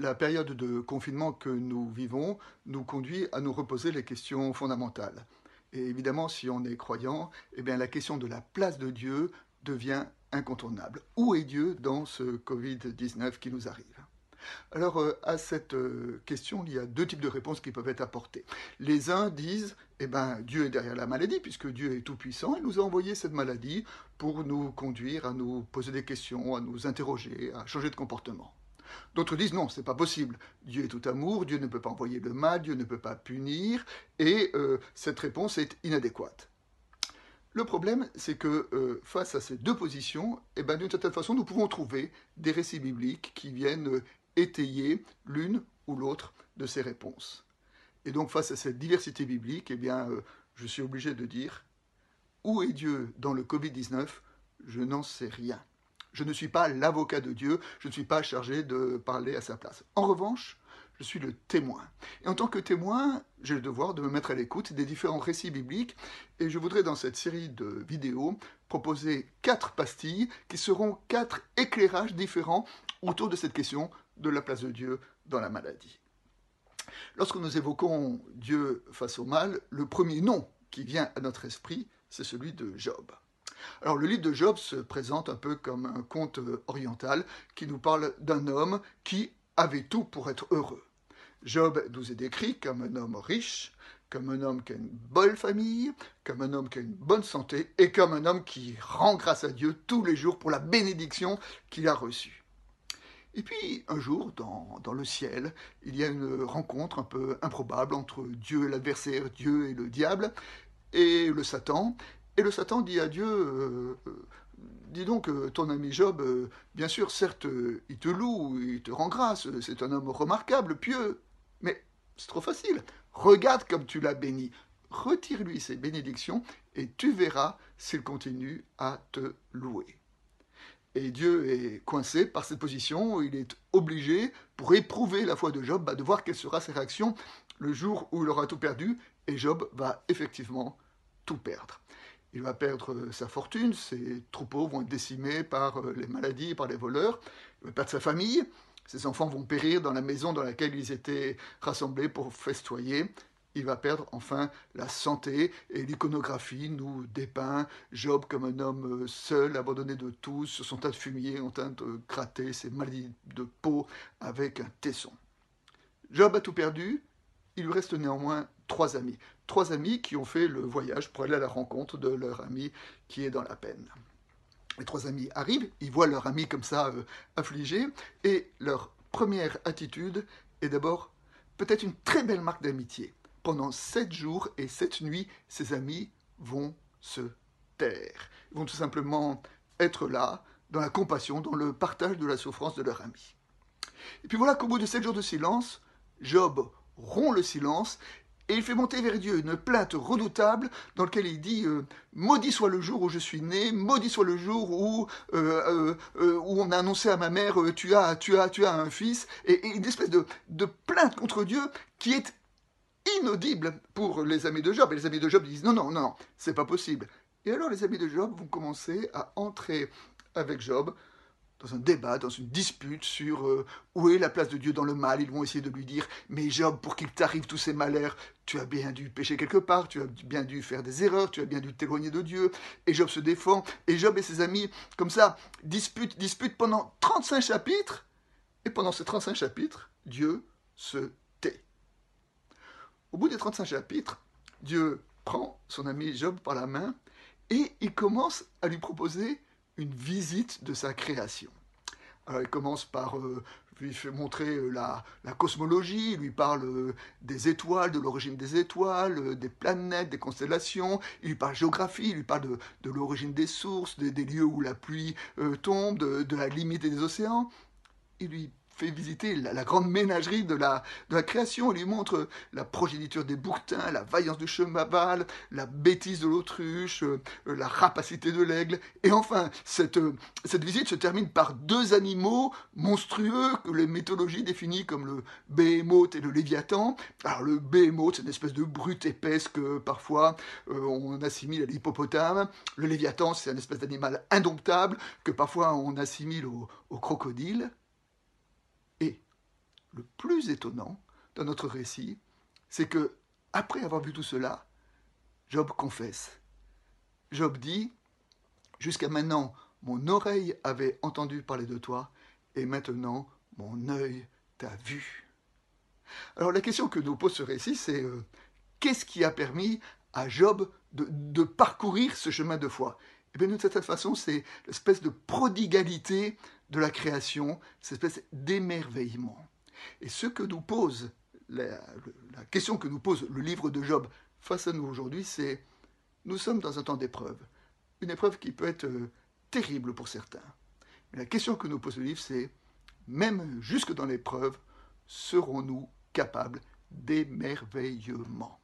la période de confinement que nous vivons nous conduit à nous reposer les questions fondamentales. Et évidemment, si on est croyant, eh bien, la question de la place de Dieu devient incontournable. Où est Dieu dans ce Covid-19 qui nous arrive? Alors, euh, à cette euh, question, il y a deux types de réponses qui peuvent être apportées. Les uns disent, eh ben, Dieu est derrière la maladie, puisque Dieu est tout-puissant, il nous a envoyé cette maladie pour nous conduire à nous poser des questions, à nous interroger, à changer de comportement. D'autres disent non, c'est pas possible. Dieu est tout amour, Dieu ne peut pas envoyer le mal, Dieu ne peut pas punir, et euh, cette réponse est inadéquate. Le problème, c'est que euh, face à ces deux positions, eh ben, d'une certaine façon, nous pouvons trouver des récits bibliques qui viennent euh, étayer l'une ou l'autre de ces réponses. Et donc, face à cette diversité biblique, eh bien, je suis obligé de dire où est Dieu dans le Covid-19 Je n'en sais rien. Je ne suis pas l'avocat de Dieu, je ne suis pas chargé de parler à sa place. En revanche, je suis le témoin. Et en tant que témoin, j'ai le devoir de me mettre à l'écoute des différents récits bibliques, et je voudrais dans cette série de vidéos proposer quatre pastilles qui seront quatre éclairages différents autour de cette question de la place de Dieu dans la maladie. Lorsque nous évoquons Dieu face au mal, le premier nom qui vient à notre esprit, c'est celui de Job. Alors le livre de Job se présente un peu comme un conte euh, oriental qui nous parle d'un homme qui avait tout pour être heureux. Job nous est décrit comme un homme riche, comme un homme qui a une bonne famille, comme un homme qui a une bonne santé, et comme un homme qui rend grâce à Dieu tous les jours pour la bénédiction qu'il a reçue. Et puis, un jour, dans, dans, le ciel, il y a une rencontre un peu improbable entre Dieu et l'adversaire, Dieu et le diable, et le Satan, et le Satan dit à Dieu, euh, euh, dis donc, euh, ton ami Job, bien sûr, certes, il te loue, il te rend grâce, c'est un homme remarquable, pieux, mais c'est trop facile. Regarde comme tu l'as béni. Retire-lui ses bénédictions et tu verras s'il continue à te louer. Et Dieu est coincé par cette position, il est obligé, pour éprouver la foi de Job, bah, de voir quelle sera ses réactions le jour où il aura tout perdu, et Job va effectivement tout perdre. Il va perdre euh, sa fortune, ses troupeaux vont être décimés par euh, les maladies, par les voleurs, il va perdre sa famille, ses enfants vont périr dans la maison dans laquelle ils étaient rassemblés pour festoyer, il va perdre enfin la santé et l'iconographie nous dépeint. Job comme un homme euh, seul, abandonné de tous, sur son tas de fumier en train de gratter ses maladies de peau avec un tesson. Job a tout perdu, il lui reste néanmoins trois amis. Trois amis qui ont fait le voyage pour aller à la rencontre de leur ami qui est dans la peine. Les trois amis arrivent, ils voient leur ami comme ça euh, affligé, et leur première attitude est d'abord peut-être une très belle marque d'amitié. Pendant sept jours et sept nuits, ces amis vont se taire. Ils vont tout simplement être là, dans la compassion, dans le partage de la souffrance de leur ami. Et puis voilà qu'au bout de sept jours de silence, Job rompt le silence et il fait monter vers Dieu une plainte redoutable dans laquelle il dit euh, Maudit soit le jour où je suis né, maudit soit le jour où, euh, euh, on a annoncé à ma mère tu, as, tu, as, tu as un fils, et, une espèce de, de, plainte contre Dieu qui est inaudible pour les amis de Job. Et les amis de Job disent Non, non, non, non, c'est pas possible. Et alors les amis de Job vont commencer à entrer avec Job dans un débat, dans une dispute sur euh, où est la place de Dieu dans le mal. Ils vont essayer de lui dire Mais Job, pour qu'il t'arrive tous ces malheurs, tu as bien dû pécher quelque part, tu as bien dû faire des erreurs, tu as bien dû t'éloigner de Dieu. Et Job se défend. Et Job et ses amis, comme ça, disputent, disputent pendant 35 chapitres. Et pendant ces 35 chapitres, Dieu se tait. Au bout des 35 chapitres, Dieu prend son ami Job par la main et il commence à lui proposer une visite de sa création. Alors il commence par euh, lui montrer euh, la, cosmologie, il lui parle euh, des étoiles, de l'origine des étoiles, des planètes, des constellations, il lui parle géographie, il lui parle de, l'origine des sources, des, lieux où la pluie tombe, de, de, la limite des océans. Il lui fait visiter la, grande ménagerie de la, de la création. Il lui montre la progéniture des bouquetins, la vaillance du cheval, la bêtise de l'autruche, euh, la rapacité de l'aigle. Et enfin, cette, euh, cette visite se termine par deux animaux monstrueux que les mythologies définissent comme le béhémoth et le léviathan. Alors le béhémoth, c'est une espèce de brute épaisse que parfois euh, on assimile à l'hippopotame. Le léviathan, c'est une espèce d'animal indomptable que parfois on assimile au crocodile plus étonnant dans notre récit, c'est que, après avoir vu tout cela, Job confesse. Job dit Jusqu'à maintenant, mon oreille avait entendu parler de toi, et maintenant, mon œil t'a vu. Alors la question que nous pose ce récit, c'est euh, qu'est-ce qui a permis à Job de, parcourir ce chemin de foi? Et eh bien, d'une certaine façon, c'est l'espèce de prodigalité de la création, cette espèce d'émerveillement. Et ce que nous pose, la, question que nous pose le livre de Job face à nous aujourd'hui, c'est nous sommes dans un temps d'épreuve. Une épreuve qui peut être euh, terrible pour certains. Mais la question que nous pose le livre, c'est même jusque dans l'épreuve, serons-nous capables d'émerveillement?